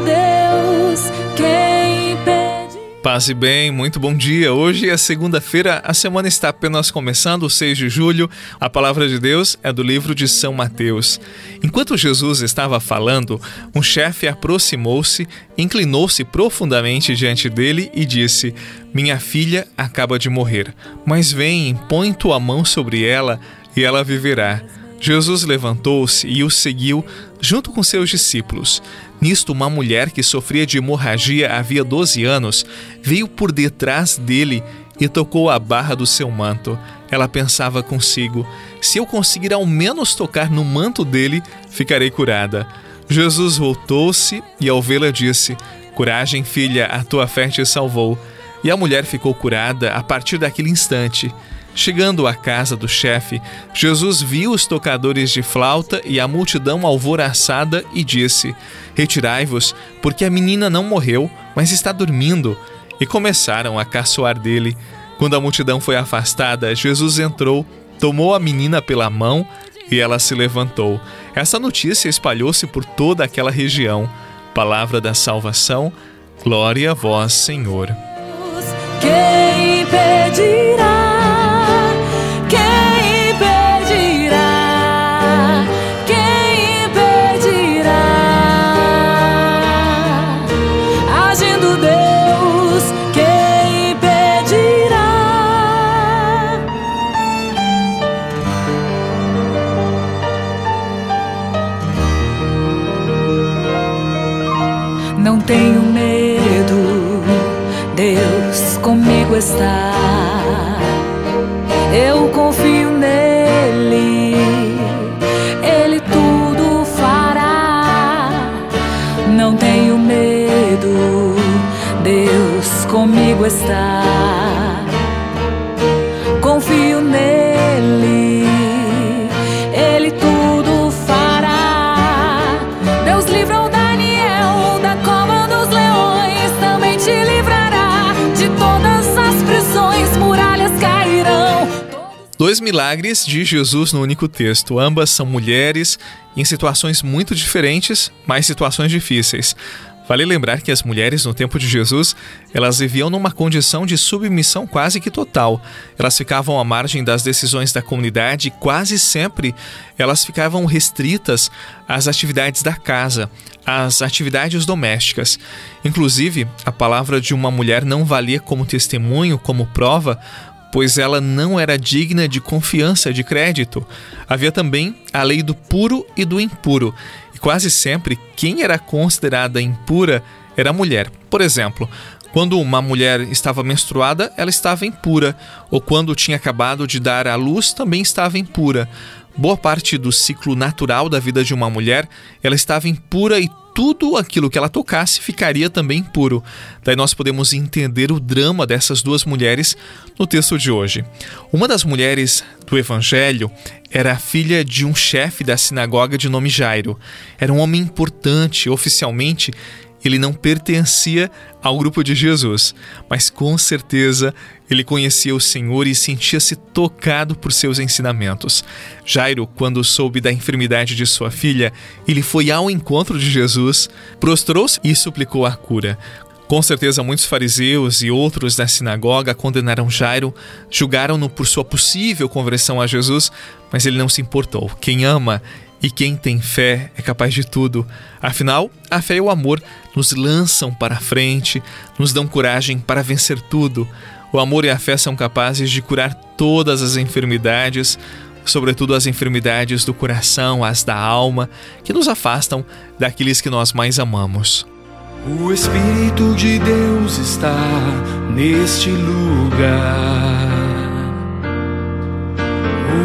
Deus, quem impede. Passe bem, muito bom dia. Hoje é segunda-feira, a semana está apenas começando, 6 de julho. A palavra de Deus é do livro de São Mateus. Enquanto Jesus estava falando, um chefe aproximou-se, inclinou-se profundamente diante dele e disse: Minha filha acaba de morrer, mas vem, põe tua mão sobre ela e ela viverá. Jesus levantou-se e o seguiu, junto com seus discípulos. Nisto, uma mulher que sofria de hemorragia havia 12 anos veio por detrás dele e tocou a barra do seu manto. Ela pensava consigo: se eu conseguir ao menos tocar no manto dele, ficarei curada. Jesus voltou-se e, ao vê-la, disse: Coragem, filha, a tua fé te salvou. E a mulher ficou curada a partir daquele instante. Chegando à casa do chefe, Jesus viu os tocadores de flauta e a multidão alvoraçada e disse: Retirai-vos, porque a menina não morreu, mas está dormindo. E começaram a caçoar dele. Quando a multidão foi afastada, Jesus entrou, tomou a menina pela mão e ela se levantou. Essa notícia espalhou-se por toda aquela região. Palavra da salvação, glória a vós, Senhor. Quem pedirá? Tenho medo, Deus comigo está. Eu confio Dois milagres de Jesus no único texto. Ambas são mulheres em situações muito diferentes, mas situações difíceis. Vale lembrar que as mulheres no tempo de Jesus, elas viviam numa condição de submissão quase que total. Elas ficavam à margem das decisões da comunidade e quase sempre elas ficavam restritas às atividades da casa, às atividades domésticas. Inclusive, a palavra de uma mulher não valia como testemunho, como prova, pois ela não era digna de confiança, de crédito. Havia também a lei do puro e do impuro, e quase sempre quem era considerada impura era a mulher. Por exemplo, quando uma mulher estava menstruada, ela estava impura, ou quando tinha acabado de dar à luz, também estava impura. Boa parte do ciclo natural da vida de uma mulher, ela estava impura e tudo aquilo que ela tocasse ficaria também puro. Daí nós podemos entender o drama dessas duas mulheres no texto de hoje. Uma das mulheres do Evangelho era filha de um chefe da sinagoga de nome Jairo. Era um homem importante, oficialmente ele não pertencia ao grupo de Jesus, mas com certeza ele conhecia o Senhor e sentia-se tocado por seus ensinamentos. Jairo, quando soube da enfermidade de sua filha, ele foi ao encontro de Jesus, prostrou-se e suplicou a cura. Com certeza, muitos fariseus e outros da sinagoga condenaram Jairo, julgaram-no por sua possível conversão a Jesus, mas ele não se importou. Quem ama e quem tem fé é capaz de tudo. Afinal, a fé e o amor nos lançam para a frente, nos dão coragem para vencer tudo. O amor e a fé são capazes de curar todas as enfermidades, sobretudo as enfermidades do coração, as da alma, que nos afastam daqueles que nós mais amamos. O Espírito de Deus está neste lugar.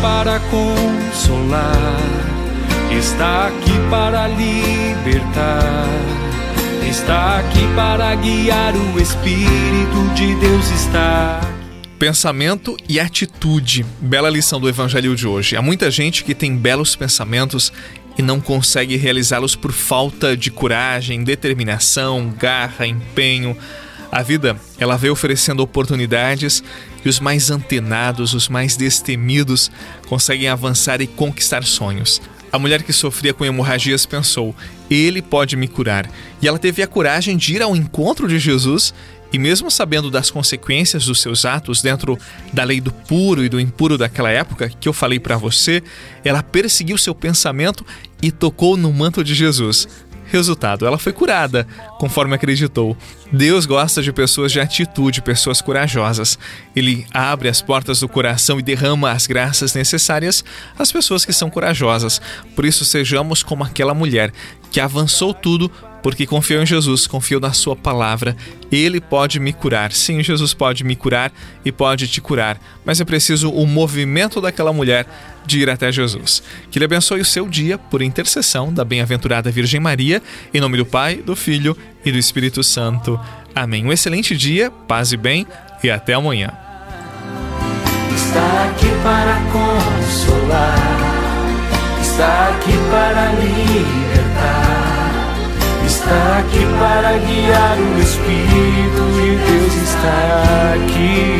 Para consolar, está aqui para libertar, está aqui para guiar. O Espírito de Deus está. Pensamento e atitude. Bela lição do evangelho de hoje. Há muita gente que tem belos pensamentos e não consegue realizá-los por falta de coragem, determinação, garra, empenho. A vida, ela veio oferecendo oportunidades e os mais antenados, os mais destemidos, conseguem avançar e conquistar sonhos. A mulher que sofria com hemorragias pensou: Ele pode me curar. E ela teve a coragem de ir ao encontro de Jesus e, mesmo sabendo das consequências dos seus atos dentro da lei do puro e do impuro daquela época, que eu falei para você, ela perseguiu seu pensamento e tocou no manto de Jesus. Resultado, ela foi curada, conforme acreditou. Deus gosta de pessoas de atitude, pessoas corajosas. Ele abre as portas do coração e derrama as graças necessárias às pessoas que são corajosas. Por isso, sejamos como aquela mulher que avançou tudo porque confiou em Jesus, confiou na Sua palavra. Ele pode me curar. Sim, Jesus pode me curar e pode te curar, mas é preciso o movimento daquela mulher de ir até Jesus. Que Ele abençoe o seu dia por intercessão da bem-aventurada Virgem Maria, em nome do Pai, do Filho e do Espírito Santo. Amém. Um excelente dia, paz e bem e até amanhã. Está aqui para consolar, está aqui para libertar está aqui para guiar o Espírito de Deus está aqui.